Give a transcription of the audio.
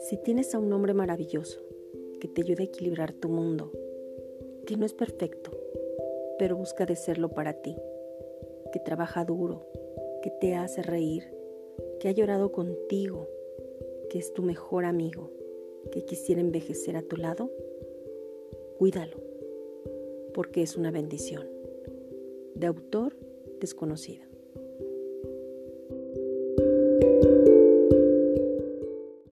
Si tienes a un hombre maravilloso que te ayude a equilibrar tu mundo, que no es perfecto, pero busca de serlo para ti, que trabaja duro, que te hace reír, que ha llorado contigo, que es tu mejor amigo, que quisiera envejecer a tu lado, cuídalo, porque es una bendición. De autor desconocido.